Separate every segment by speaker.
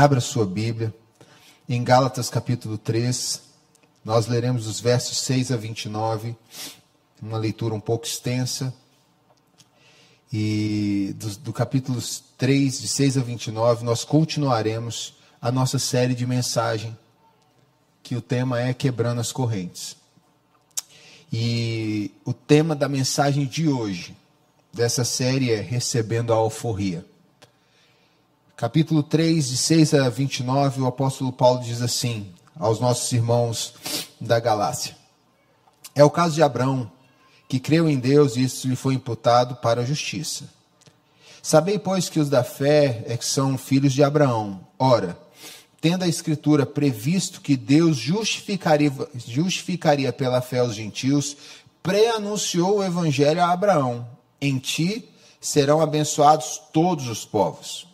Speaker 1: Abra sua Bíblia. Em Gálatas capítulo 3, nós leremos os versos 6 a 29, uma leitura um pouco extensa. E do, do capítulo 3, de 6 a 29, nós continuaremos a nossa série de mensagem, que o tema é Quebrando as Correntes. E o tema da mensagem de hoje, dessa série, é Recebendo a Alforria. Capítulo 3, de 6 a 29, o apóstolo Paulo diz assim aos nossos irmãos da Galácia: É o caso de Abraão, que creu em Deus e isso lhe foi imputado para a justiça. Sabei, pois, que os da fé é que são filhos de Abraão. Ora, tendo a Escritura previsto que Deus justificaria, justificaria pela fé os gentios, preanunciou o Evangelho a Abraão: Em ti serão abençoados todos os povos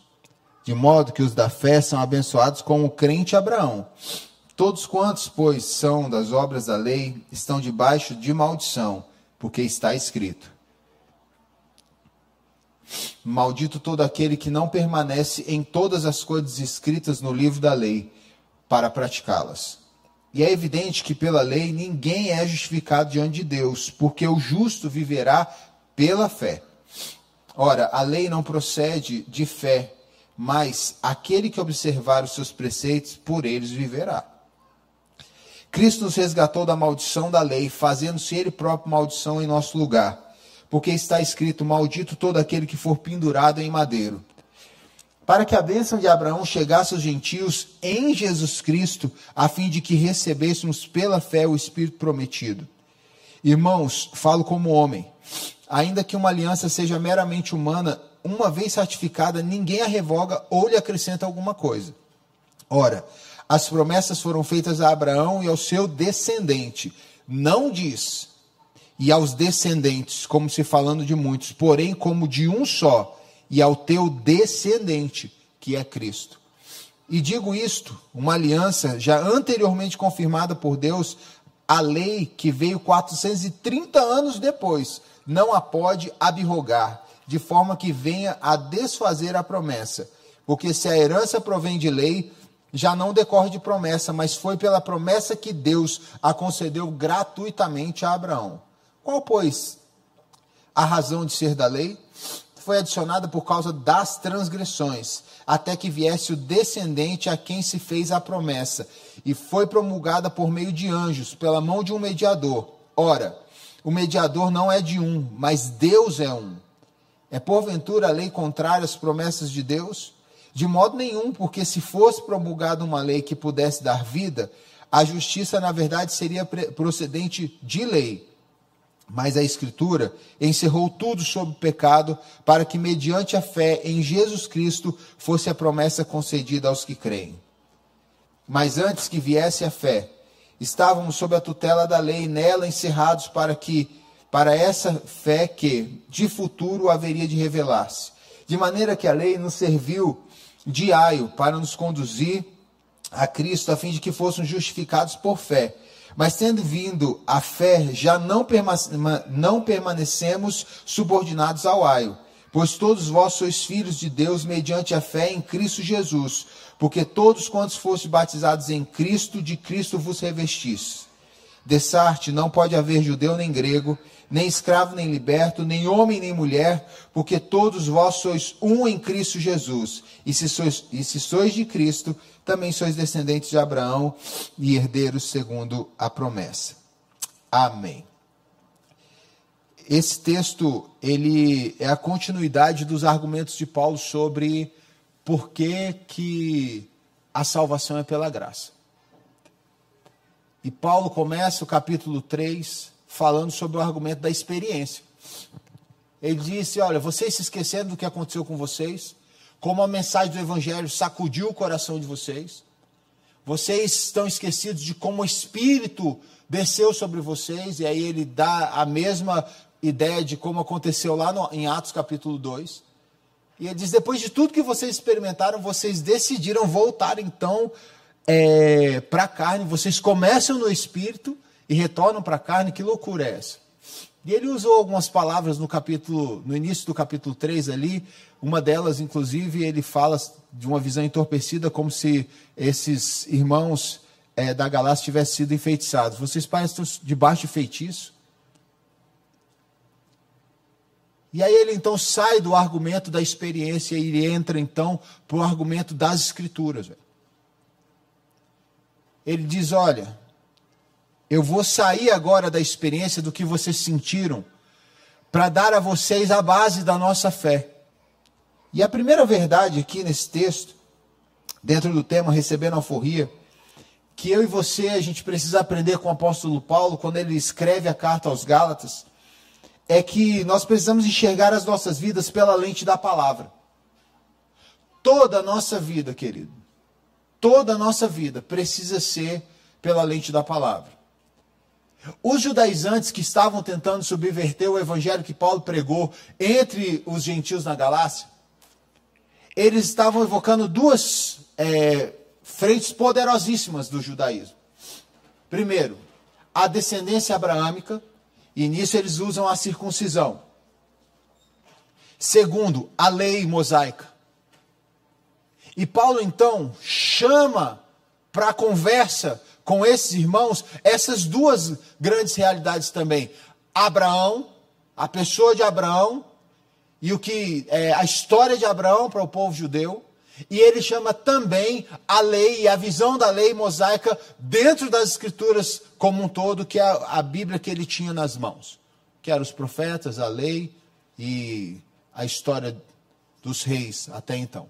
Speaker 1: de modo que os da fé são abençoados com o crente Abraão. Todos quantos, pois, são das obras da lei, estão debaixo de maldição, porque está escrito: Maldito todo aquele que não permanece em todas as coisas escritas no livro da lei, para praticá-las. E é evidente que pela lei ninguém é justificado diante de Deus, porque o justo viverá pela fé. Ora, a lei não procede de fé, mas aquele que observar os seus preceitos, por eles viverá. Cristo nos resgatou da maldição da lei, fazendo-se ele próprio maldição em nosso lugar, porque está escrito: Maldito todo aquele que for pendurado em madeiro. Para que a bênção de Abraão chegasse aos gentios em Jesus Cristo, a fim de que recebêssemos pela fé o Espírito prometido. Irmãos, falo como homem. Ainda que uma aliança seja meramente humana, uma vez certificada, ninguém a revoga ou lhe acrescenta alguma coisa. Ora, as promessas foram feitas a Abraão e ao seu descendente. Não diz, e aos descendentes, como se falando de muitos, porém como de um só, e ao teu descendente, que é Cristo. E digo isto, uma aliança já anteriormente confirmada por Deus, a lei que veio 430 anos depois, não a pode abrogar de forma que venha a desfazer a promessa. Porque se a herança provém de lei, já não decorre de promessa, mas foi pela promessa que Deus a concedeu gratuitamente a Abraão. Qual, pois, a razão de ser da lei? Foi adicionada por causa das transgressões, até que viesse o descendente a quem se fez a promessa, e foi promulgada por meio de anjos, pela mão de um mediador. Ora, o mediador não é de um, mas Deus é um. É porventura a lei contrária às promessas de Deus? De modo nenhum, porque se fosse promulgada uma lei que pudesse dar vida, a justiça, na verdade, seria procedente de lei. Mas a Escritura encerrou tudo sob o pecado, para que, mediante a fé em Jesus Cristo, fosse a promessa concedida aos que creem. Mas antes que viesse a fé, estávamos sob a tutela da lei, nela encerrados para que para essa fé que, de futuro, haveria de revelar-se. De maneira que a lei nos serviu de aio para nos conduzir a Cristo, a fim de que fôssemos justificados por fé. Mas tendo vindo a fé, já não, não permanecemos subordinados ao aio, pois todos vós sois filhos de Deus mediante a fé em Cristo Jesus, porque todos quantos fostes batizados em Cristo, de Cristo vos revestis. Dessarte não pode haver judeu nem grego, nem escravo nem liberto, nem homem nem mulher, porque todos vós sois um em Cristo Jesus. E se sois, e se sois de Cristo, também sois descendentes de Abraão e herdeiros segundo a promessa. Amém. Esse texto, ele é a continuidade dos argumentos de Paulo sobre por que, que a salvação é pela graça. E Paulo começa o capítulo 3 falando sobre o argumento da experiência. Ele disse: Olha, vocês se esquecendo do que aconteceu com vocês, como a mensagem do Evangelho sacudiu o coração de vocês, vocês estão esquecidos de como o Espírito desceu sobre vocês, e aí ele dá a mesma ideia de como aconteceu lá no, em Atos capítulo 2. E ele diz: depois de tudo que vocês experimentaram, vocês decidiram voltar então é, para a carne, vocês começam no Espírito e retornam para a carne, que loucura é essa? E ele usou algumas palavras no capítulo, no início do capítulo 3 ali, uma delas, inclusive, ele fala de uma visão entorpecida, como se esses irmãos é, da galáxia tivessem sido enfeitiçados. Vocês parecem debaixo de feitiço? E aí ele então sai do argumento da experiência e ele entra então para o argumento das escrituras. Ele diz: olha, eu vou sair agora da experiência do que vocês sentiram para dar a vocês a base da nossa fé. E a primeira verdade aqui nesse texto, dentro do tema recebendo alforria, que eu e você a gente precisa aprender com o apóstolo Paulo quando ele escreve a carta aos Gálatas, é que nós precisamos enxergar as nossas vidas pela lente da palavra. Toda a nossa vida, querido, toda a nossa vida precisa ser pela lente da palavra. Os judaizantes que estavam tentando subverter o evangelho que Paulo pregou entre os gentios na Galácia, eles estavam evocando duas é, frentes poderosíssimas do judaísmo. Primeiro, a descendência abraâmica, e nisso eles usam a circuncisão. Segundo, a lei mosaica. E Paulo então chama para a conversa com esses irmãos essas duas grandes realidades também. Abraão, a pessoa de Abraão e o que é a história de Abraão para o povo judeu. E ele chama também a lei e a visão da lei mosaica dentro das escrituras como um todo, que é a, a Bíblia que ele tinha nas mãos, que eram os profetas, a lei e a história dos reis até então.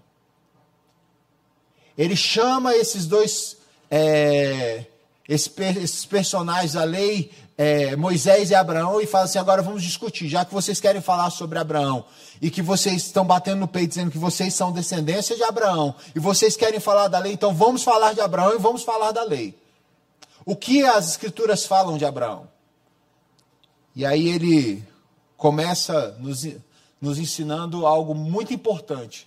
Speaker 1: Ele chama esses dois é, esses personagens, a lei, é, Moisés e Abraão, e fala assim: agora vamos discutir, já que vocês querem falar sobre Abraão, e que vocês estão batendo no peito dizendo que vocês são descendência de Abraão, e vocês querem falar da lei, então vamos falar de Abraão e vamos falar da lei. O que as escrituras falam de Abraão? E aí ele começa nos, nos ensinando algo muito importante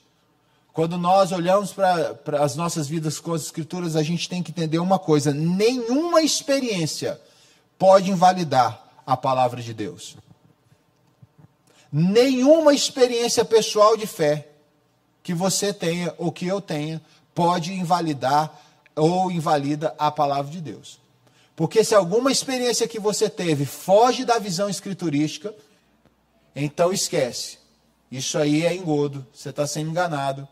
Speaker 1: quando nós olhamos para as nossas vidas com as Escrituras, a gente tem que entender uma coisa: nenhuma experiência pode invalidar a palavra de Deus. Nenhuma experiência pessoal de fé que você tenha ou que eu tenha pode invalidar ou invalida a palavra de Deus. Porque se alguma experiência que você teve foge da visão escriturística, então esquece. Isso aí é engodo, você está sendo enganado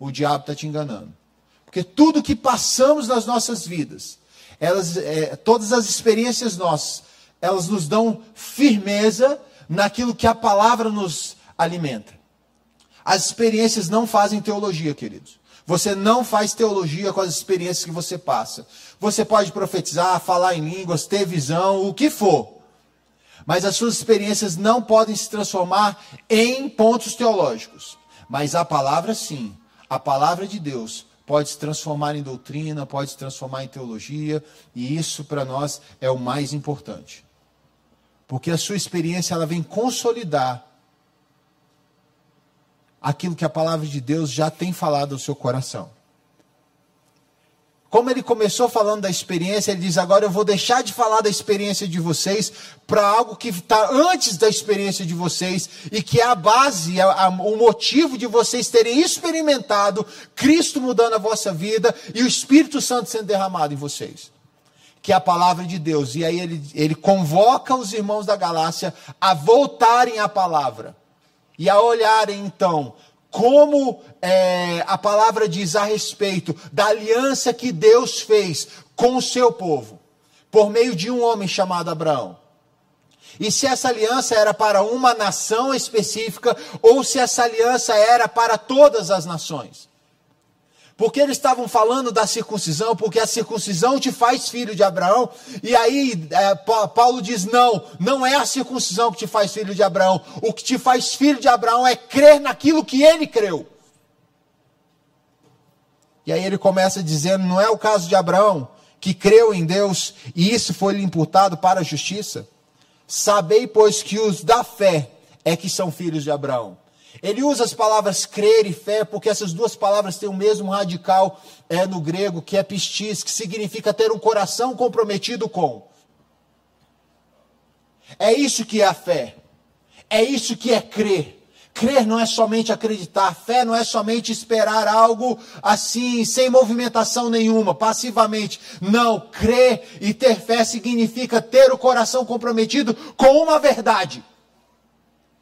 Speaker 1: o diabo está te enganando. Porque tudo que passamos nas nossas vidas, elas, é, todas as experiências nossas, elas nos dão firmeza naquilo que a palavra nos alimenta. As experiências não fazem teologia, queridos. Você não faz teologia com as experiências que você passa. Você pode profetizar, falar em línguas, ter visão, o que for. Mas as suas experiências não podem se transformar em pontos teológicos. Mas a palavra sim a palavra de Deus pode se transformar em doutrina, pode se transformar em teologia, e isso para nós é o mais importante. Porque a sua experiência ela vem consolidar aquilo que a palavra de Deus já tem falado ao seu coração. Como ele começou falando da experiência, ele diz: agora eu vou deixar de falar da experiência de vocês para algo que está antes da experiência de vocês e que é a base, a, a, o motivo de vocês terem experimentado Cristo mudando a vossa vida e o Espírito Santo sendo derramado em vocês. Que é a palavra de Deus. E aí ele, ele convoca os irmãos da Galácia a voltarem à palavra e a olharem então como é, a palavra diz a respeito da aliança que Deus fez com o seu povo, por meio de um homem chamado Abraão. E se essa aliança era para uma nação específica, ou se essa aliança era para todas as nações. Porque eles estavam falando da circuncisão, porque a circuncisão te faz filho de Abraão. E aí é, Paulo diz: não, não é a circuncisão que te faz filho de Abraão. O que te faz filho de Abraão é crer naquilo que ele creu. E aí ele começa dizendo: não é o caso de Abraão, que creu em Deus e isso foi lhe imputado para a justiça. Sabei, pois, que os da fé é que são filhos de Abraão. Ele usa as palavras crer e fé, porque essas duas palavras têm o mesmo radical é, no grego, que é pistis, que significa ter um coração comprometido com. É isso que é a fé. É isso que é crer. Crer não é somente acreditar, fé não é somente esperar algo assim, sem movimentação nenhuma, passivamente. Não, crer e ter fé significa ter o coração comprometido com uma verdade.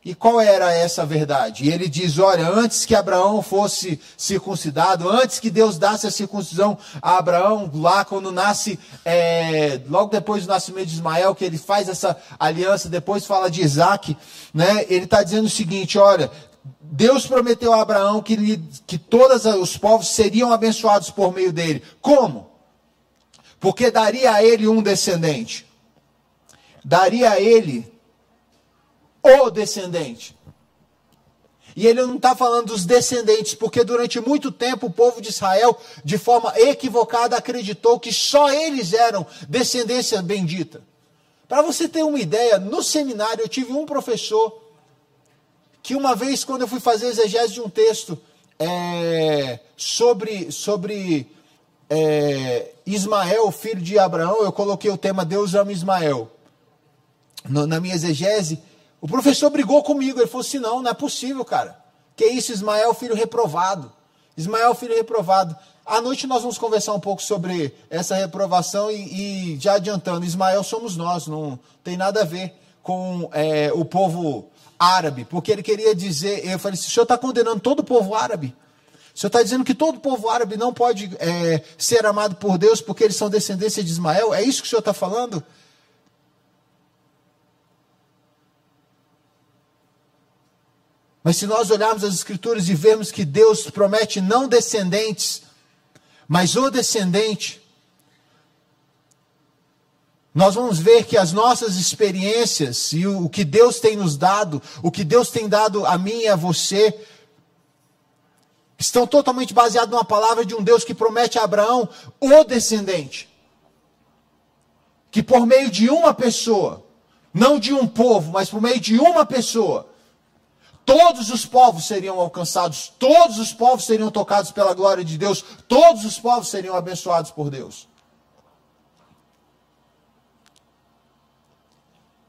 Speaker 1: E qual era essa verdade? E ele diz: olha, antes que Abraão fosse circuncidado, antes que Deus desse a circuncisão a Abraão, lá quando nasce, é, logo depois do nascimento de Ismael, que ele faz essa aliança, depois fala de Isaac, né? ele está dizendo o seguinte: olha, Deus prometeu a Abraão que, que todos os povos seriam abençoados por meio dele. Como? Porque daria a ele um descendente. Daria a ele o descendente. E ele não está falando dos descendentes, porque durante muito tempo o povo de Israel, de forma equivocada, acreditou que só eles eram descendência bendita. Para você ter uma ideia, no seminário eu tive um professor que uma vez, quando eu fui fazer exegese de um texto é, sobre, sobre é, Ismael, filho de Abraão, eu coloquei o tema Deus ama Ismael. No, na minha exegese, o professor brigou comigo, ele falou assim: não, não é possível, cara. Que isso, Ismael, filho reprovado. Ismael, filho reprovado. À noite nós vamos conversar um pouco sobre essa reprovação e, e já adiantando, Ismael somos nós, não tem nada a ver com é, o povo árabe, porque ele queria dizer, eu falei assim, o senhor está condenando todo o povo árabe? O senhor está dizendo que todo o povo árabe não pode é, ser amado por Deus porque eles são descendência de Ismael? É isso que o senhor está falando? Mas se nós olharmos as Escrituras e vermos que Deus promete não descendentes, mas o descendente, nós vamos ver que as nossas experiências e o, que Deus tem nos dado, o que Deus tem dado a mim e a você, estão totalmente baseados numa palavra de um Deus que promete a Abraão o descendente. Que por meio de uma pessoa, não de um povo, mas por meio de uma pessoa, todos os povos seriam alcançados, todos os povos seriam tocados pela glória de Deus, todos os povos seriam abençoados por Deus.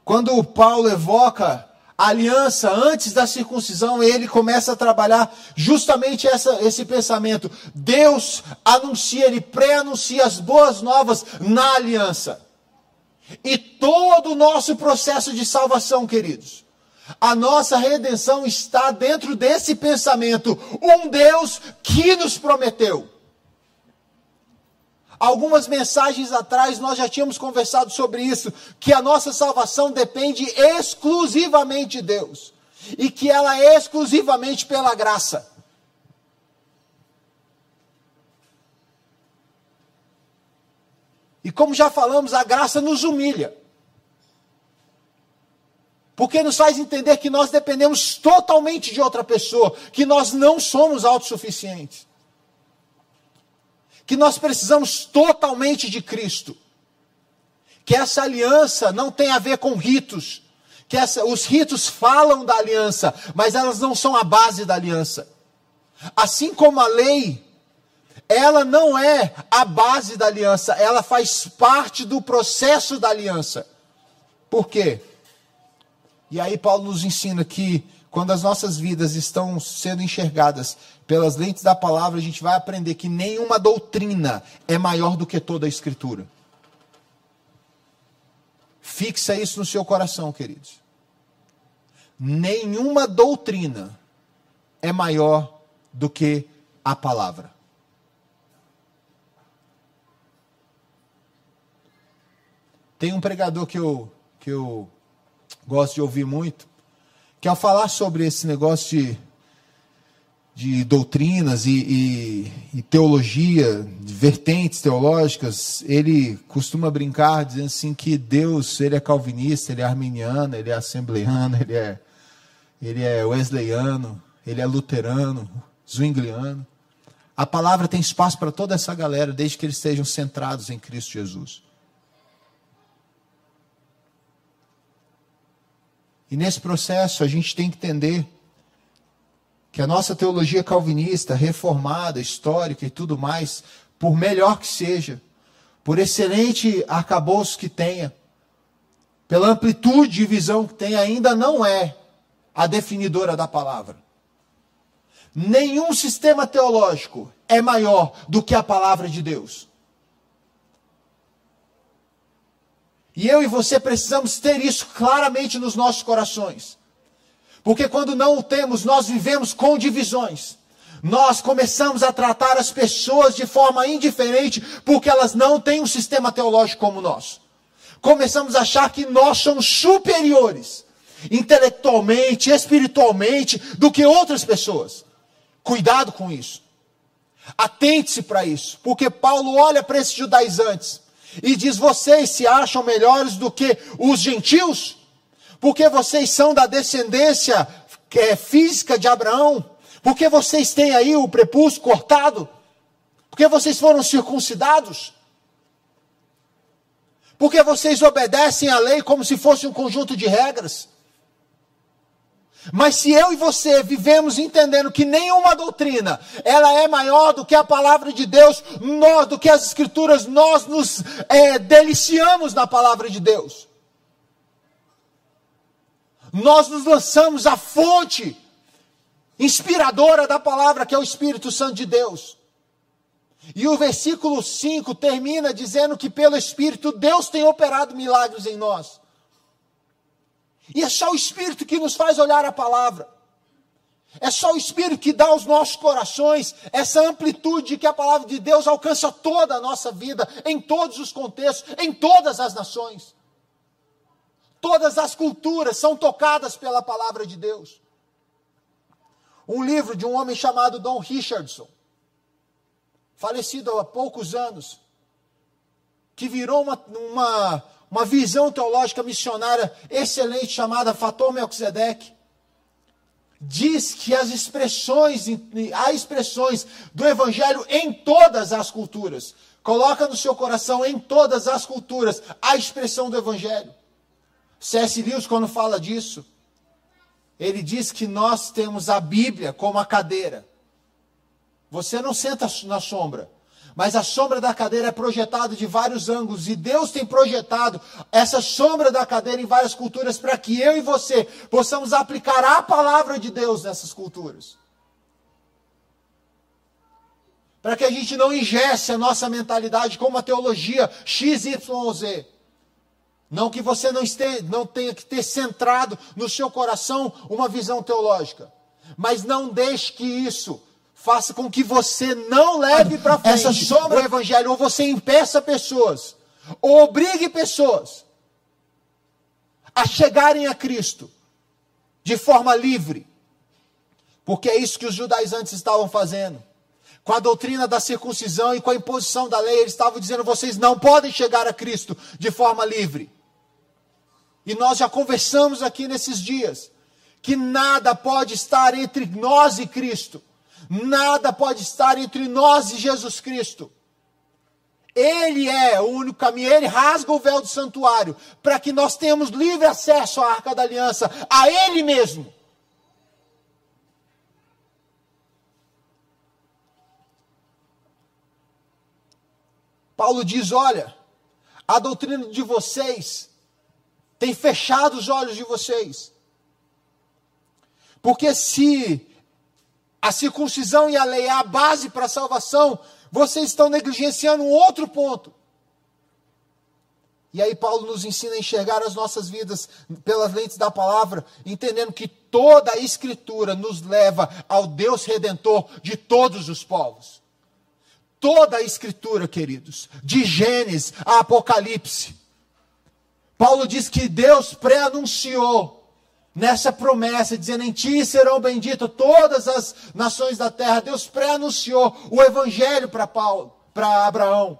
Speaker 1: Quando Paulo evoca a aliança antes da circuncisão, ele começa a trabalhar justamente essa, esse pensamento. Deus anuncia, ele pré-anuncia as boas novas na aliança. E todo o nosso processo de salvação, queridos, a nossa redenção está dentro desse pensamento. Um Deus que nos prometeu. Algumas mensagens atrás nós já tínhamos conversado sobre isso, que a nossa salvação depende exclusivamente de Deus e que ela é exclusivamente pela graça. E como já falamos, a graça nos humilha. Porque nos faz entender que nós dependemos totalmente de outra pessoa, que nós não somos autossuficientes. Que nós precisamos totalmente de Cristo. Que essa aliança não tem a ver com ritos. Que essa, os ritos falam da aliança, mas elas não são a base da aliança. Assim como a lei, ela não é a base da aliança, ela faz parte do processo da aliança. Por quê? E aí Paulo nos ensina que quando as nossas vidas estão sendo enxergadas pelas lentes da palavra, a gente vai aprender que nenhuma doutrina é maior do que toda a escritura. Fixa isso no seu coração, queridos. Nenhuma doutrina é maior do que a palavra. Tem um pregador que eu, que eu gosto de ouvir muito, que ao falar sobre esse negócio de, de doutrinas e, e, e teologia, de vertentes teológicas, ele costuma brincar dizendo assim que Deus ele é calvinista, ele é arminiano, ele é assembleano, ele é, ele é wesleyano, ele é luterano, zwingliano. A palavra tem espaço para toda essa galera, desde que eles estejam centrados em Cristo Jesus. E nesse processo a gente tem que entender que a nossa teologia calvinista, reformada, histórica e tudo mais, por melhor que seja, por excelente arcabouço que tenha, pela amplitude de visão que tem, ainda não é a definidora da palavra. Nenhum sistema teológico é maior do que a palavra de Deus. E eu e você precisamos ter isso claramente nos nossos corações. Porque quando não o temos, nós vivemos com divisões. Nós começamos a tratar as pessoas de forma indiferente porque elas não têm um sistema teológico como o nosso. Começamos a achar que nós somos superiores, intelectualmente, espiritualmente, do que outras pessoas. Cuidado com isso. Atente-se para isso, porque Paulo olha para esses judaizantes e diz: vocês se acham melhores do que os gentios? Porque vocês são da descendência é, física de Abraão? Porque vocês têm aí o prepúcio cortado? Porque vocês foram circuncidados? Porque vocês obedecem à lei como se fosse um conjunto de regras? Mas se eu e você vivemos entendendo que nenhuma doutrina ela é maior do que a palavra de Deus, nós do que as escrituras, nós nos é, deliciamos na palavra de Deus. Nós nos lançamos à fonte inspiradora da palavra, que é o Espírito Santo de Deus. E o versículo 5 termina dizendo que pelo Espírito Deus tem operado milagres em nós. E é só o Espírito que nos faz olhar a palavra. É só o Espírito que dá aos nossos corações essa amplitude que a palavra de Deus alcança toda a nossa vida, em todos os contextos, em todas as nações. Todas as culturas são tocadas pela palavra de Deus. Um livro de um homem chamado Don Richardson, falecido há poucos anos, que virou uma, uma, uma visão teológica missionária excelente chamada Fator Melquisedeque, diz que as expressões, há expressões do evangelho em todas as culturas. Coloca no seu coração em todas as culturas a expressão do evangelho. C.S. Lewis, quando fala disso, ele diz que nós temos a Bíblia como a cadeira. Você não senta na sombra, mas a sombra da cadeira é projetada de vários ângulos e Deus tem projetado essa sombra da cadeira em várias culturas para que eu e você possamos aplicar a palavra de Deus nessas culturas. Para que a gente não ingesse a nossa mentalidade com uma teologia XYZ não que você não, esteja, não tenha que ter centrado no seu coração uma visão teológica. Mas não deixe que isso faça com que você não leve para frente essa sombra do evangelho, ou você impeça pessoas, ou obrigue pessoas a chegarem a Cristo de forma livre. Porque é isso que os judaizantes estavam fazendo. Com a doutrina da circuncisão e com a imposição da lei, eles estavam dizendo: vocês não podem chegar a Cristo de forma livre. E nós já conversamos aqui nesses dias que nada pode estar entre nós e Cristo. Nada pode estar entre nós e Jesus Cristo. Ele é o único caminho, ele rasga o véu do santuário para que nós tenhamos livre acesso à arca da aliança, a ele mesmo. Paulo diz: olha, a doutrina de vocês tem fechado os olhos de vocês. Porque se a circuncisão e a lei é a base para a salvação, vocês estão negligenciando um outro ponto. E aí Paulo nos ensina a enxergar as nossas vidas pelas lentes da palavra, entendendo que toda a escritura nos leva ao Deus redentor de todos os povos. Toda a escritura, queridos, de Gênesis a Apocalipse, Paulo diz que Deus pré-anunciou nessa promessa, dizendo: Em ti serão benditas todas as nações da terra. Deus pré-anunciou o evangelho para Paulo, para Abraão.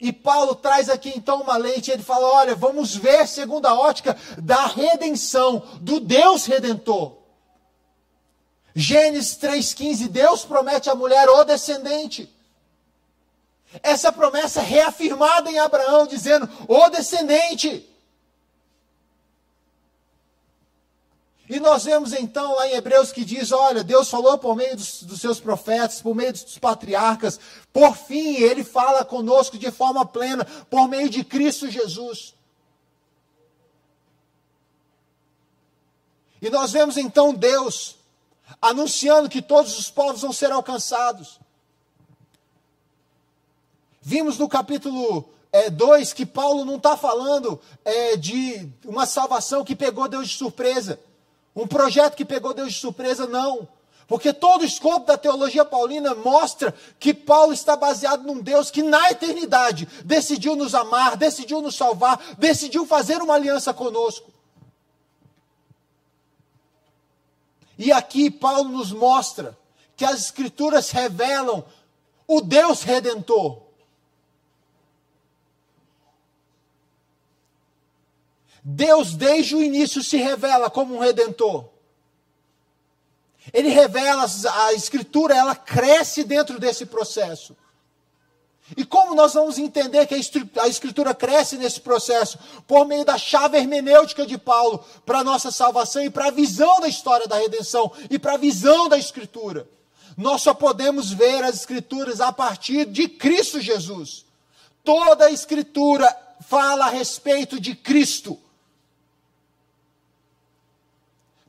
Speaker 1: E Paulo traz aqui então uma leite, ele fala: olha, vamos ver segundo a ótica da redenção, do Deus redentor. Gênesis 3,15, Deus promete à mulher o descendente. Essa promessa reafirmada em Abraão, dizendo: o descendente. nós vemos então lá em Hebreus que diz: olha, Deus falou por meio dos, dos, seus profetas, por meio dos patriarcas, por fim ele fala conosco de forma plena, por meio de Cristo Jesus. E nós vemos então Deus anunciando que todos os povos vão ser alcançados. Vimos no capítulo eh, 2 é, que Paulo não está falando é, de uma salvação que pegou Deus de surpresa um projeto que pegou Deus de surpresa, não. Porque todo o escopo da teologia paulina mostra que Paulo está baseado num Deus que na eternidade decidiu nos amar, decidiu nos salvar, decidiu fazer uma aliança conosco. E aqui Paulo nos mostra que as Escrituras revelam o Deus redentor. Deus, desde o início, se revela como um redentor. Ele revela, a Escritura, ela cresce dentro desse processo. E como nós vamos entender que a Escritura cresce nesse processo? Por meio da chave hermenêutica de Paulo para a nossa salvação e para a visão da história da redenção e para a visão da Escritura. Nós só podemos ver as Escrituras a partir de Cristo Jesus. Toda a Escritura fala a respeito de Cristo.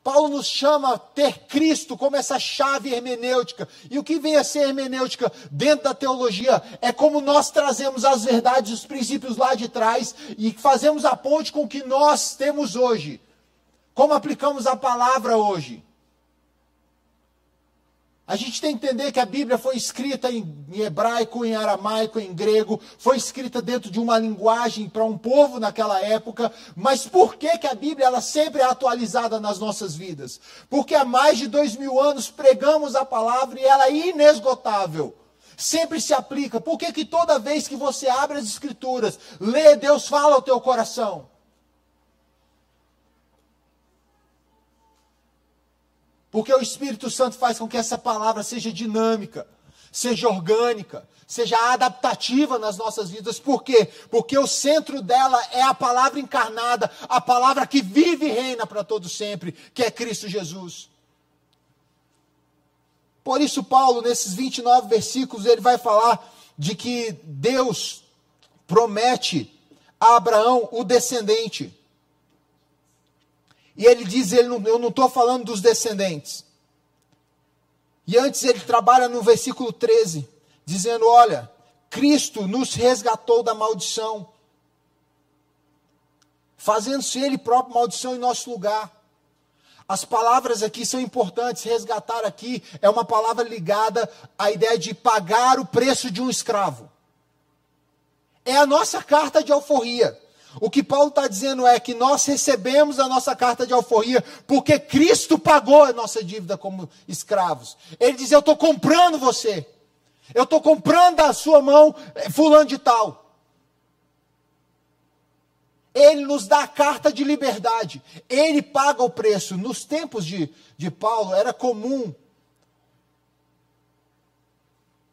Speaker 1: Paulo nos chama a ter Cristo como essa chave hermenêutica. E o que vem a ser hermenêutica dentro da teologia é como nós trazemos as verdades, os princípios lá de trás e fazemos a ponte com o que nós temos hoje. Como aplicamos a palavra hoje. A gente tem que entender que a Bíblia foi escrita em, hebraico, em aramaico, em grego, foi escrita dentro de uma linguagem para um povo naquela época, mas por que, que a Bíblia ela sempre é atualizada nas nossas vidas? Porque há mais de dois mil anos pregamos a palavra e ela é inesgotável sempre se aplica. Por que, que toda vez que você abre as escrituras, lê, Deus fala ao teu coração? Porque o Espírito Santo faz com que essa palavra seja dinâmica, seja orgânica, seja adaptativa nas nossas vidas. Por quê? Porque o centro dela é a palavra encarnada, a palavra que vive e reina para todo sempre, que é Cristo Jesus. Por isso, Paulo, nesses 29 versículos, ele vai falar de que Deus promete a Abraão o descendente. E ele diz: ele não, Eu não estou falando dos descendentes. E antes ele trabalha no versículo 13, dizendo: Olha, Cristo nos resgatou da maldição, fazendo-se Ele próprio maldição em nosso lugar. As palavras aqui são importantes. Resgatar aqui é uma palavra ligada à ideia de pagar o preço de um escravo. É a nossa carta de alforria. O que Paulo está dizendo é que nós recebemos a nossa carta de alforria porque Cristo pagou a nossa dívida como escravos. Ele diz: Eu estou comprando você. Eu estou comprando da sua mão, eh, fulano de tal. Ele nos dá a carta de liberdade. Ele paga o preço. Nos tempos de, de Paulo, era comum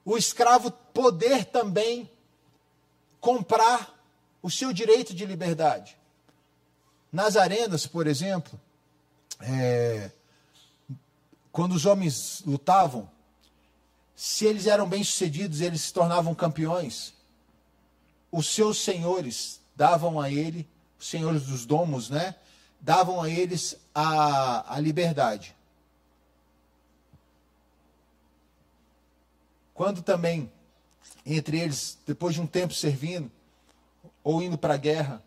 Speaker 1: o escravo poder também comprar o seu direito de liberdade. Nas arenas, por exemplo, é, quando os homens lutavam, se eles eram bem-sucedidos, eles se tornavam campeões. Os seus senhores davam a ele, os senhores dos domos, né? Davam a eles a, a liberdade. Quando também, entre eles, depois de um tempo servindo, ou indo para a guerra,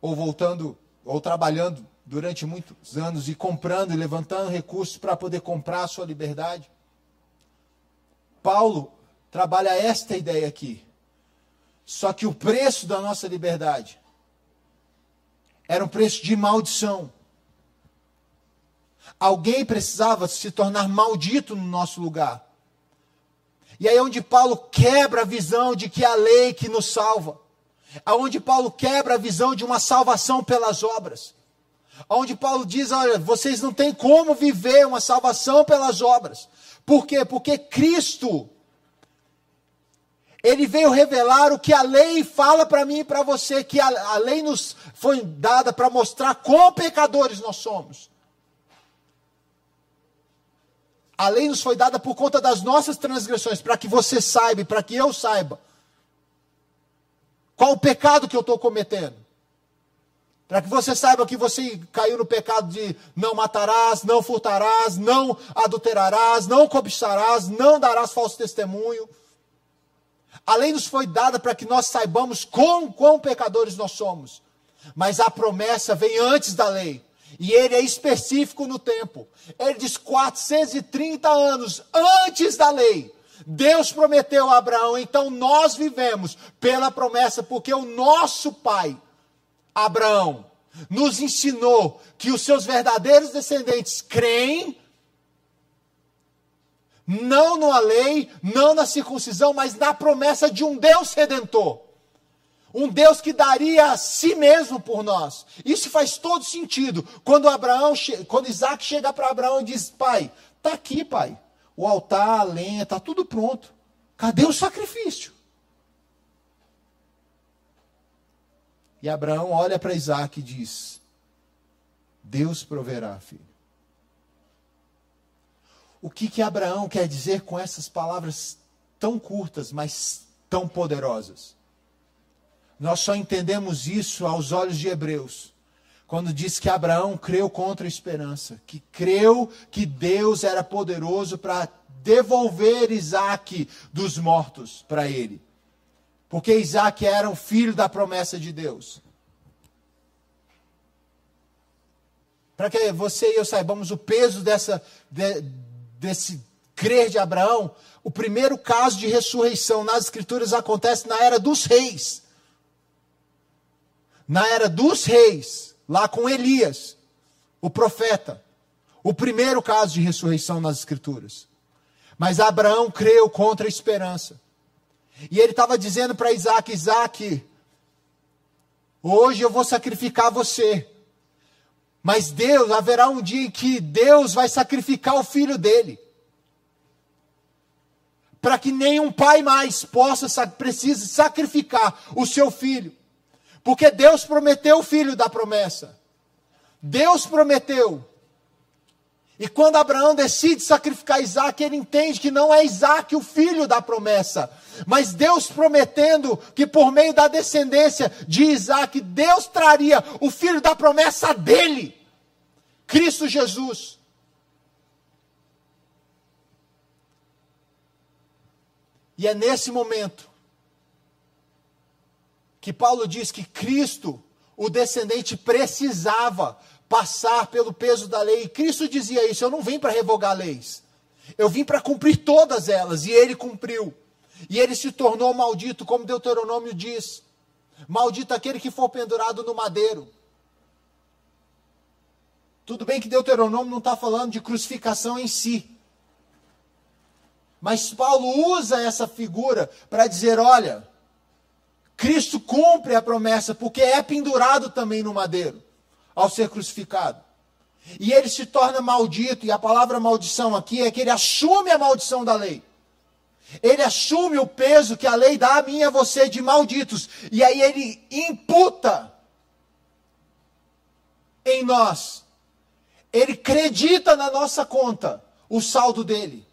Speaker 1: ou voltando, ou trabalhando durante muitos anos e comprando e levantando recursos para poder comprar a sua liberdade. Paulo trabalha esta ideia aqui. Só que o preço da nossa liberdade era um preço de maldição. Alguém precisava se tornar maldito no nosso lugar. E aí é onde Paulo quebra a visão de que é a lei que nos salva aonde Paulo quebra a visão de uma salvação pelas obras. Onde Paulo diz: olha, vocês não têm como viver uma salvação pelas obras. Por quê? Porque Cristo, Ele veio revelar o que a lei fala para mim e para você, que a, a lei nos foi dada para mostrar quão pecadores nós somos. A lei nos foi dada por conta das nossas transgressões, para que você saiba, para que eu saiba qual o pecado que eu estou cometendo? Para que você saiba que você caiu no pecado de não matarás, não furtarás, não adulterarás, não cobiçarás, não darás falso testemunho. A lei nos foi dada para que nós saibamos quão, quão pecadores nós somos. Mas a promessa vem antes da lei. E ele é específico no tempo. Ele diz 430 anos antes da lei. Deus prometeu a Abraão, então nós vivemos pela promessa, porque o nosso pai Abraão nos ensinou que os seus verdadeiros descendentes creem não na lei, não na circuncisão, mas na promessa de um Deus redentor. Um Deus que daria a si mesmo por nós. Isso faz todo sentido. Quando Abraão, quando Isaac chega para Abraão e diz: Pai, está aqui, pai. O altar, a lenha, está tudo pronto. Cadê o sacrifício? E Abraão olha para Isaac e diz: Deus proverá, filho. O que, que Abraão quer dizer com essas palavras tão curtas, mas tão poderosas? Nós só entendemos isso aos olhos de Hebreus, quando diz que Abraão creu contra a esperança, que creu que Deus era poderoso para devolver Isaac dos mortos para ele porque Isaac era um filho da promessa de Deus. Para que você e eu saibamos o peso dessa, de, desse crer de Abraão, o primeiro caso de ressurreição nas Escrituras acontece na era dos reis. Na era dos reis, lá com Elias, o profeta. O primeiro caso de ressurreição nas Escrituras. Mas Abraão creu contra a esperança. E ele estava dizendo para Isaac: Isaac, hoje eu vou sacrificar você. Mas Deus, haverá um dia em que Deus vai sacrificar o filho dele. Para que nenhum pai mais possa, precise sacrificar o seu filho. Porque Deus prometeu o filho da promessa. Deus prometeu. E quando Abraão decide sacrificar Isaac, ele entende que não é Isaac o filho da promessa, mas Deus prometendo que por meio da descendência de Isaac, Deus traria o filho da promessa dele, Cristo Jesus. E é nesse momento que Paulo diz que Cristo, o descendente, precisava passar pelo peso da lei. E Cristo dizia isso: eu não vim para revogar leis. Eu vim para cumprir todas elas. E ele cumpriu. E ele se tornou maldito, como Deuteronômio diz. Maldito aquele que for pendurado no madeiro. Tudo bem que Deuteronômio não está falando de crucificação em si. Mas Paulo usa essa figura para dizer: olha, Cristo cumpre a promessa, porque é pendurado também no madeiro ao ser crucificado. E ele se torna maldito, e a palavra maldição aqui é que ele assume a maldição da lei. Ele assume o peso que a lei dá a mim e a você de malditos. E aí ele imputa em nós. Ele acredita na nossa conta o saldo dele.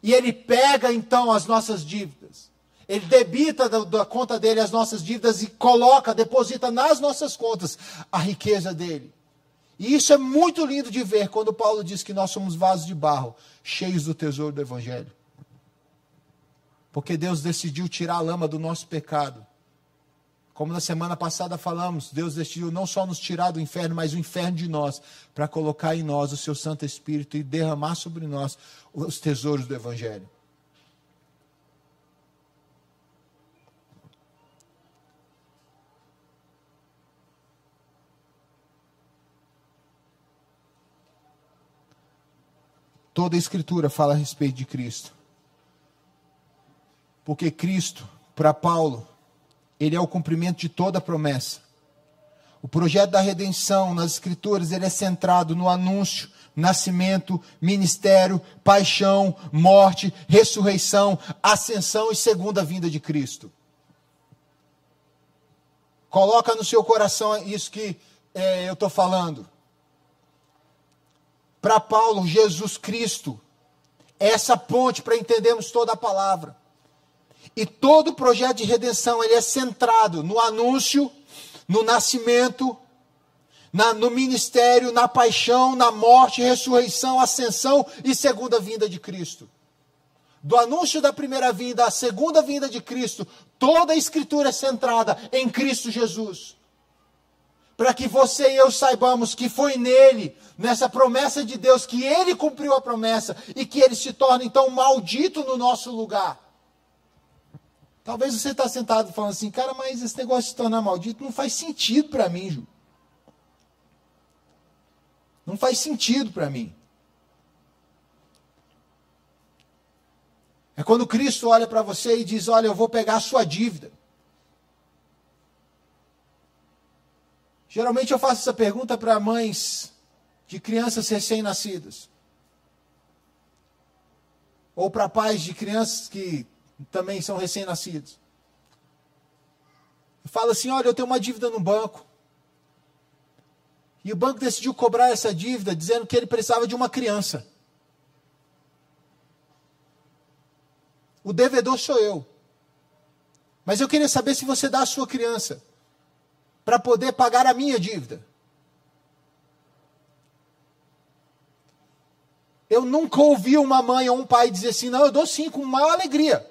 Speaker 1: E ele pega então as nossas dívidas. Ele debita da, da, conta dele as nossas dívidas e coloca, deposita nas nossas contas a riqueza dele. E isso é muito lindo de ver quando Paulo diz que nós somos vasos de barro, cheios do tesouro do Evangelho. Porque Deus decidiu tirar a lama do nosso pecado. Como na semana passada falamos, Deus decidiu não só nos tirar do inferno, mas o inferno de nós, para colocar em nós o seu Santo Espírito e derramar sobre nós os tesouros do Evangelho. Toda a Escritura fala a respeito de Cristo. Porque Cristo, para Paulo, ele é o cumprimento de toda a promessa. O projeto da redenção nas Escrituras ele é centrado no anúncio, nascimento, ministério, paixão, morte, ressurreição, ascensão e segunda vinda de Cristo. Coloca no seu coração isso que é, eu estou falando. Para Paulo, Jesus Cristo é essa ponte para entendermos toda a palavra. E todo o projeto de redenção ele é centrado no anúncio, no nascimento, na, no ministério, na paixão, na morte, ressurreição, ascensão e segunda vinda de Cristo. Do anúncio da primeira vinda à segunda vinda de Cristo, toda a Escritura é centrada em Cristo Jesus. Para que você e eu saibamos que foi nele, nessa promessa de Deus, que ele cumpriu a promessa e que ele se torna então maldito no nosso lugar. Talvez você está sentado falando assim, cara, mas esse negócio de se tornar maldito não faz sentido para mim, Ju. Não faz sentido para mim. É quando Cristo olha para você e diz: Olha, eu vou pegar a sua dívida. Geralmente eu faço essa pergunta para mães de crianças recém-nascidas. Ou para pais de crianças que também são recém-nascidos. Eu falo assim: Olha, eu tenho uma dívida no banco. E o banco decidiu cobrar essa dívida dizendo que ele precisava de uma criança. O devedor sou eu. Mas eu queria saber se você dá a sua criança para poder pagar a minha dívida. Eu nunca ouvi uma mãe ou um pai dizer assim: não, eu dou sim, com maior alegria.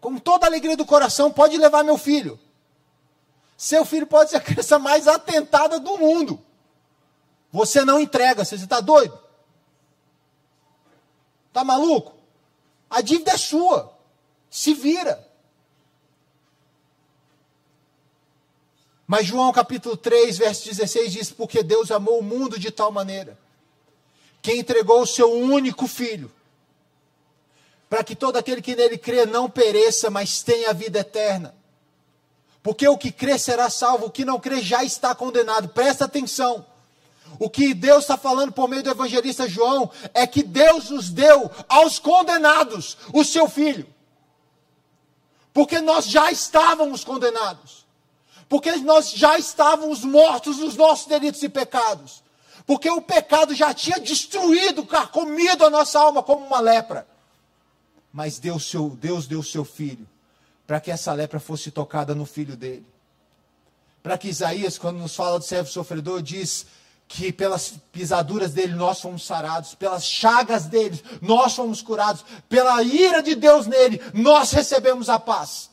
Speaker 1: Com toda a alegria do coração, pode levar meu filho. Seu filho pode ser a criança mais atentada do mundo. Você não entrega, você está doido? Está maluco? A dívida é sua. Se vira. Mas João capítulo 3, verso 16 diz: Porque Deus amou o mundo de tal maneira, que entregou o seu único filho, para que todo aquele que nele crê não pereça, mas tenha a vida eterna. Porque o que crê será salvo, o que não crê já está condenado. Presta atenção. O que Deus está falando por meio do evangelista João é que Deus nos deu aos condenados o seu filho. Porque nós já estávamos condenados. Porque nós já estávamos mortos nos nossos delitos e pecados. Porque o pecado já tinha destruído, carcomido a nossa alma como uma lepra. Mas Deus, seu, Deus deu o seu filho para que essa lepra fosse tocada no filho dele. Para que Isaías, quando nos fala do servo sofredor, diz que pelas pisaduras dele nós fomos sarados, pelas chagas dele nós fomos curados, pela ira de Deus nele nós recebemos a paz.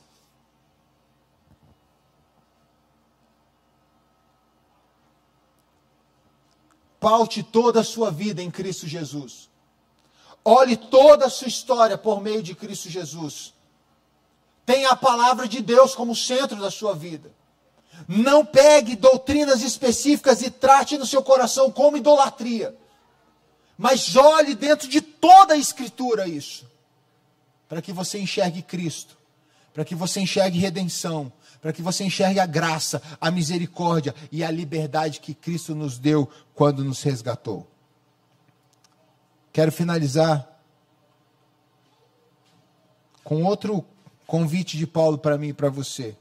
Speaker 1: Paute toda a sua vida em Cristo Jesus. Olhe toda a sua história por meio de Cristo Jesus. Tenha a palavra de Deus como centro da sua vida. Não pegue doutrinas específicas e trate no seu coração como idolatria. Mas olhe dentro de toda a Escritura isso. Para que você enxergue Cristo. Para que você enxergue redenção. Para que você enxergue a graça, a misericórdia e a liberdade que Cristo nos deu quando nos resgatou. Quero finalizar com outro convite de Paulo para mim e para você.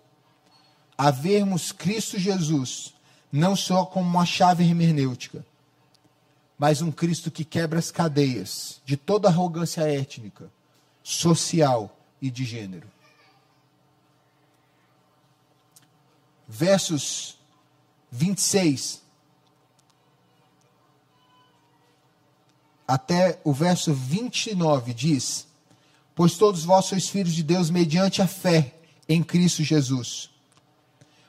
Speaker 1: A vermos Cristo Jesus não só como uma chave hermenêutica, mas um Cristo que quebra as cadeias de toda arrogância étnica, social e de gênero. Versos 26 até o verso 29 diz: pois todos vós sois filhos de Deus mediante a fé em Cristo Jesus.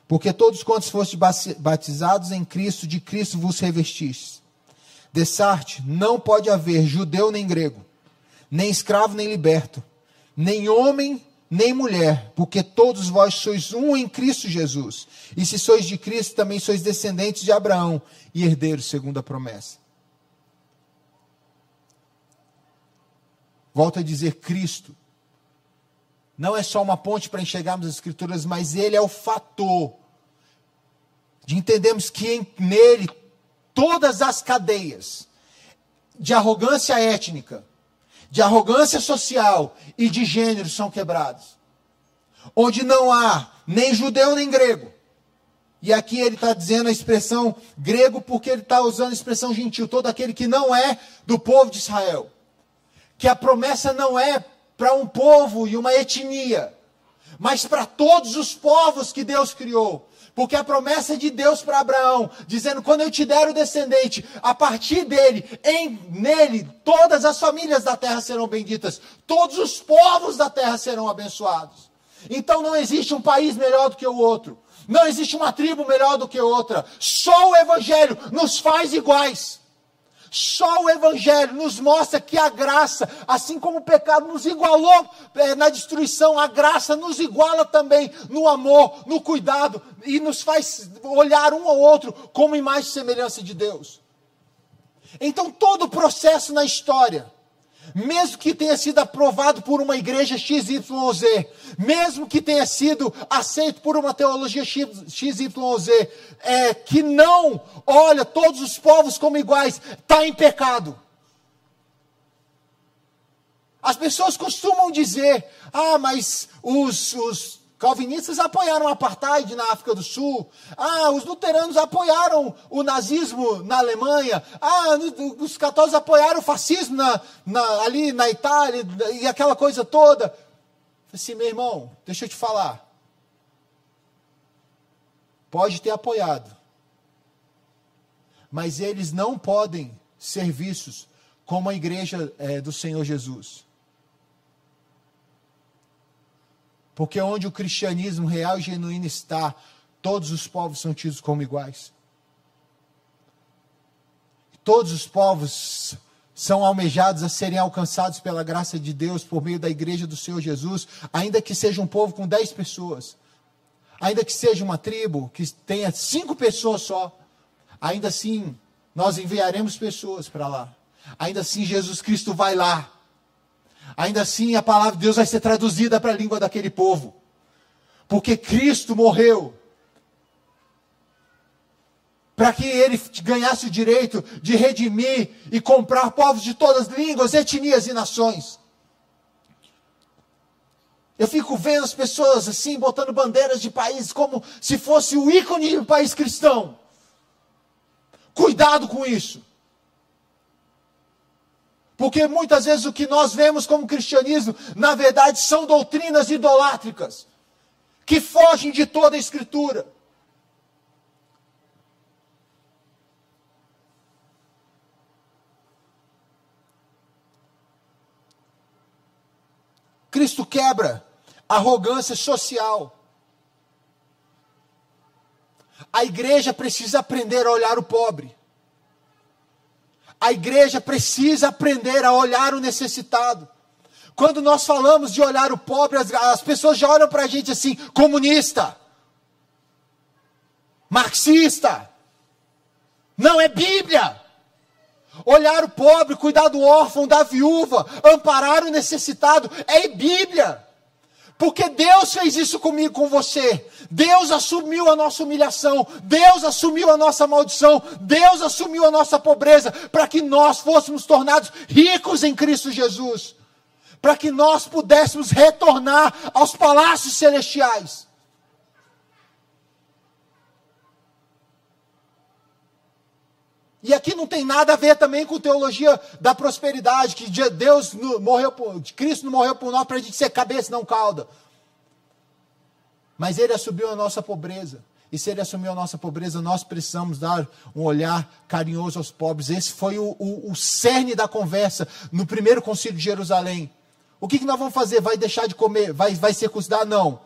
Speaker 1: Porque todos quantos fostes batizados em Cristo, de Cristo vos revestistes. Dessarte não pode haver judeu nem grego, nem escravo nem liberto, nem homem nem mulher, porque todos vós sois um em Cristo Jesus. E se sois de Cristo, também sois descendentes de Abraão e herdeiros segundo a promessa. Volto a dizer, Cristo não é só uma ponte para enxergarmos as Escrituras, mas Ele é o fator de entendermos que em, nele todas as cadeias de arrogância étnica, de arrogância social e de gênero são quebradas. Onde não há nem judeu nem grego. E aqui ele está dizendo a expressão grego porque ele está usando a expressão gentil, todo aquele que não é do povo de Israel que a promessa não é para um povo e uma etnia, mas para todos os povos que Deus criou. Porque a promessa de Deus para Abraão, dizendo: quando eu te der o descendente, a partir dele, em nele, todas as famílias da terra serão benditas, todos os povos da terra serão abençoados. Então não existe um país melhor do que o outro, não existe uma tribo melhor do que outra. Só o Evangelho nos faz iguais. Só o Evangelho nos mostra que a graça, assim como o pecado nos igualou é, na destruição, a graça nos iguala também no amor, no cuidado e nos faz olhar um ao outro como imagem e semelhança de Deus. Então, todo o processo na história mesmo que tenha sido aprovado por uma igreja XYZ, mesmo que tenha sido aceito por uma teologia XYZ, é, que não olha todos os povos como iguais, está em pecado. As pessoas costumam dizer: ah, mas os, os Calvinistas apoiaram o apartheid na África do Sul. Ah, os luteranos apoiaram o nazismo na Alemanha. Ah, os católicos apoiaram o fascismo na, na, ali na Itália e aquela coisa toda. Assim, meu irmão, deixa eu te falar. Pode ter apoiado, mas eles não podem ser vistos como a igreja é, do Senhor Jesus. Porque onde o cristianismo real e genuíno está, todos os povos são tidos como iguais. Todos os povos são almejados a serem alcançados pela graça de Deus por meio da igreja do Senhor Jesus, ainda que seja um povo com dez pessoas, ainda que seja uma tribo que tenha cinco pessoas só, ainda assim nós enviaremos pessoas para lá. Ainda assim Jesus Cristo vai lá ainda assim a palavra de Deus vai ser traduzida para a língua daquele povo. Porque Cristo morreu para que ele ganhasse o direito de redimir e comprar povos de todas as línguas, etnias e nações. Eu fico vendo as pessoas assim, botando bandeiras de países como se fosse o ícone de um país cristão. Cuidado com isso. Porque muitas vezes o que nós vemos como cristianismo, na verdade, são doutrinas idolátricas, que fogem de toda a Escritura. Cristo quebra a arrogância social. A igreja precisa aprender a olhar o pobre. A igreja precisa aprender a olhar o necessitado. Quando nós falamos de olhar o pobre, as, as pessoas já olham para a gente assim: comunista, marxista. Não é Bíblia. Olhar o pobre, cuidar do órfão, da viúva, amparar o necessitado, é Bíblia. Porque Deus fez isso comigo, com você. Deus assumiu a nossa humilhação. Deus assumiu a nossa maldição. Deus assumiu a nossa pobreza para que nós fôssemos tornados ricos em Cristo Jesus. Para que nós pudéssemos retornar aos palácios celestiais. E aqui não tem nada a ver também com teologia da prosperidade, que Deus morreu por, Cristo não morreu por nós para a gente ser cabeça, não cauda. Mas Ele assumiu a nossa pobreza. E se Ele assumiu a nossa pobreza, nós precisamos dar um olhar carinhoso aos pobres. Esse foi o, o, o cerne da conversa no primeiro concílio de Jerusalém. O que, que nós vamos fazer? Vai deixar de comer? Vai, vai circuncidar? Não.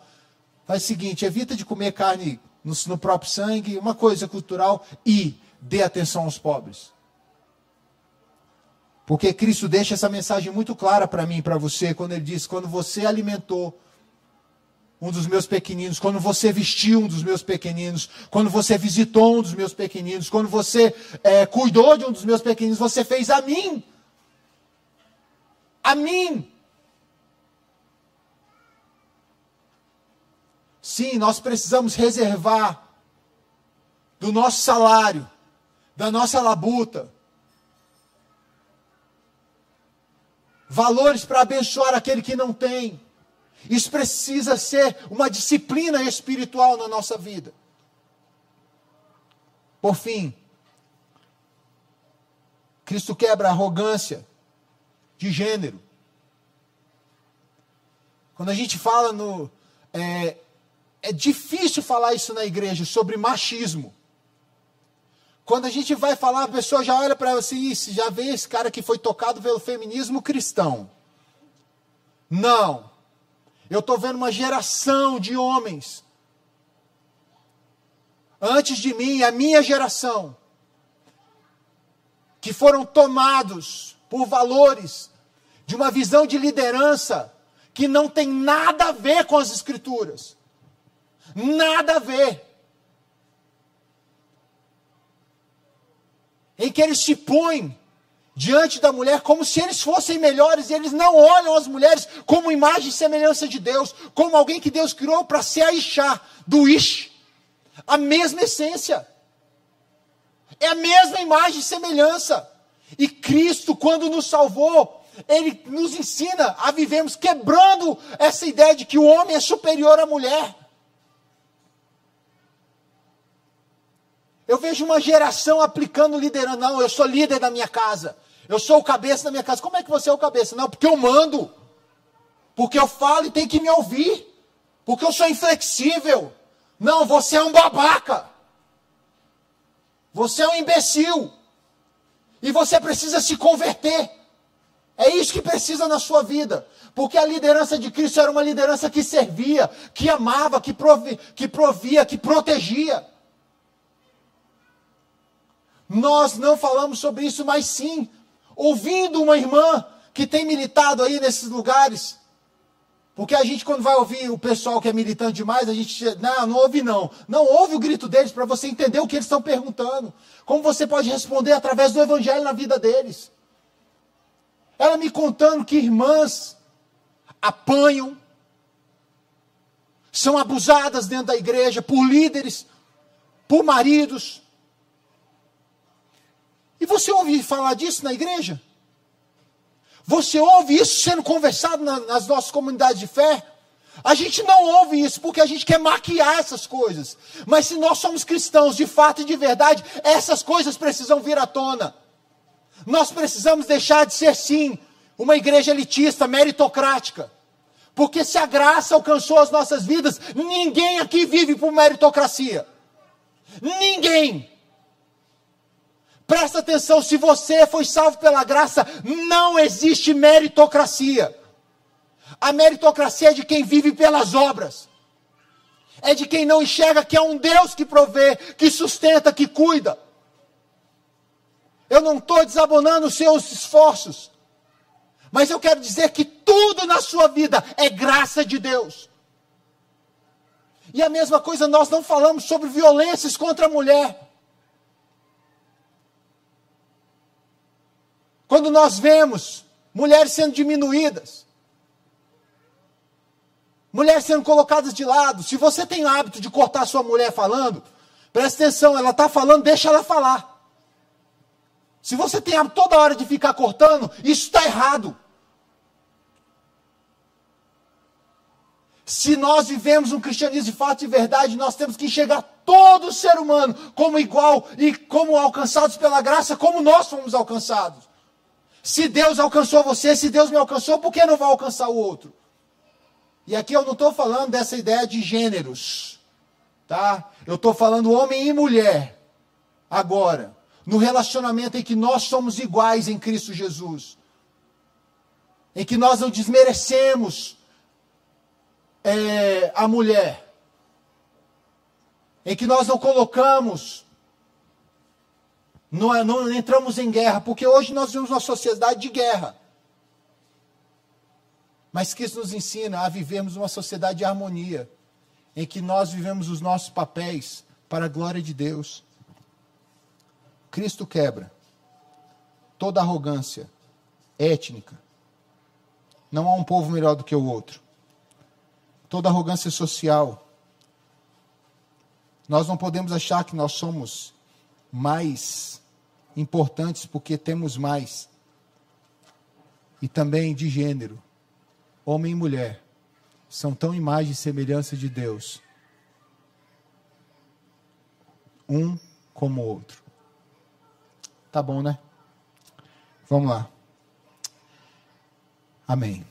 Speaker 1: Faz o seguinte: evita de comer carne no, no próprio sangue, uma coisa cultural, e dê atenção aos pobres. Porque Cristo deixa essa mensagem muito clara para mim e para você, quando ele diz: quando você alimentou um dos meus pequeninos, quando você vestiu um dos meus pequeninos, quando você visitou um dos meus pequeninos, quando você é, cuidou de um dos meus pequeninos, você fez a mim. A mim. Sim, nós precisamos reservar do nosso salário da nossa labuta. Valores para abençoar aquele que não tem. Isso precisa ser uma disciplina espiritual na nossa vida. Por fim, Cristo quebra a arrogância de gênero. Quando a gente fala no, é, é difícil falar isso na igreja sobre machismo. Quando a gente vai falar, a pessoa já olha para assim, já vê esse cara que foi tocado pelo feminismo cristão. Não. Eu estou vendo uma geração de homens. Antes de mim, a minha geração. Que foram tomados por valores de uma visão de liderança que não tem nada a ver com as Escrituras. Nada a ver. Em que eles se põem diante da mulher como se eles fossem melhores e eles não olham as mulheres como imagem e semelhança de Deus, como alguém que Deus criou para ser a Ixá, do Ish. A mesma essência. É a mesma imagem e semelhança. E Cristo, quando nos salvou, ele nos ensina a vivermos quebrando essa ideia de que o homem é superior à mulher. Eu vejo uma geração aplicando liderança. Não, eu sou líder da minha casa. Eu sou o cabeça da minha casa. Como é que você é o cabeça? Não, porque eu mando. Porque eu falo e tem que me ouvir. Porque eu sou inflexível. Não, você é um babaca. Você é um imbecil. E você precisa se converter. É isso que precisa na sua vida. Porque a liderança de Cristo era uma liderança que servia, que amava, que, provi, que provia, que protegia. Nós não falamos sobre isso, mas sim, ouvindo uma irmã que tem militado aí nesses lugares. Porque a gente, quando vai ouvir o pessoal que é militante demais, a gente. Não, não ouve não. Não ouve o grito deles para você entender o que eles estão perguntando. Como você pode responder através do evangelho na vida deles. Ela me contando que irmãs apanham, são abusadas dentro da igreja por líderes, por maridos, e você ouve falar disso na igreja? Você ouve isso sendo conversado na, nas nossas comunidades de fé? A gente não ouve isso porque a gente quer maquiar essas coisas. Mas se nós somos cristãos de fato e de verdade, essas coisas precisam vir à tona. Nós precisamos deixar de ser, sim, uma igreja elitista, meritocrática. Porque se a graça alcançou as nossas vidas, ninguém aqui vive por meritocracia. Ninguém. Presta atenção, se você foi salvo pela graça, não existe meritocracia. A meritocracia é de quem vive pelas obras. É de quem não enxerga que é um Deus que provê, que sustenta, que cuida. Eu não estou desabonando os seus esforços. Mas eu quero dizer que tudo na sua vida é graça de Deus. E a mesma coisa, nós não falamos sobre violências contra a mulher. Quando nós vemos mulheres sendo diminuídas, mulheres sendo colocadas de lado, se você tem o hábito de cortar sua mulher falando, presta atenção, ela está falando, deixa ela falar. Se você tem hábito toda hora de ficar cortando, isso está errado. Se nós vivemos um cristianismo de fato e verdade, nós temos que enxergar todo ser humano como igual e como alcançados pela graça, como nós fomos alcançados. Se Deus alcançou você, se Deus me alcançou, por que não vai alcançar o outro? E aqui eu não estou falando dessa ideia de gêneros, tá? Eu estou falando homem e mulher, agora, no relacionamento em que nós somos iguais em Cristo Jesus, em que nós não desmerecemos é, a mulher, em que nós não colocamos não, não entramos em guerra, porque hoje nós vivemos uma sociedade de guerra. Mas Cristo nos ensina a vivermos uma sociedade de harmonia, em que nós vivemos os nossos papéis para a glória de Deus. Cristo quebra toda arrogância étnica. Não há um povo melhor do que o outro. Toda arrogância social. Nós não podemos achar que nós somos mais importantes porque temos mais. E também de gênero. Homem e mulher são tão imagem e semelhança de Deus. Um como o outro. Tá bom, né? Vamos lá. Amém.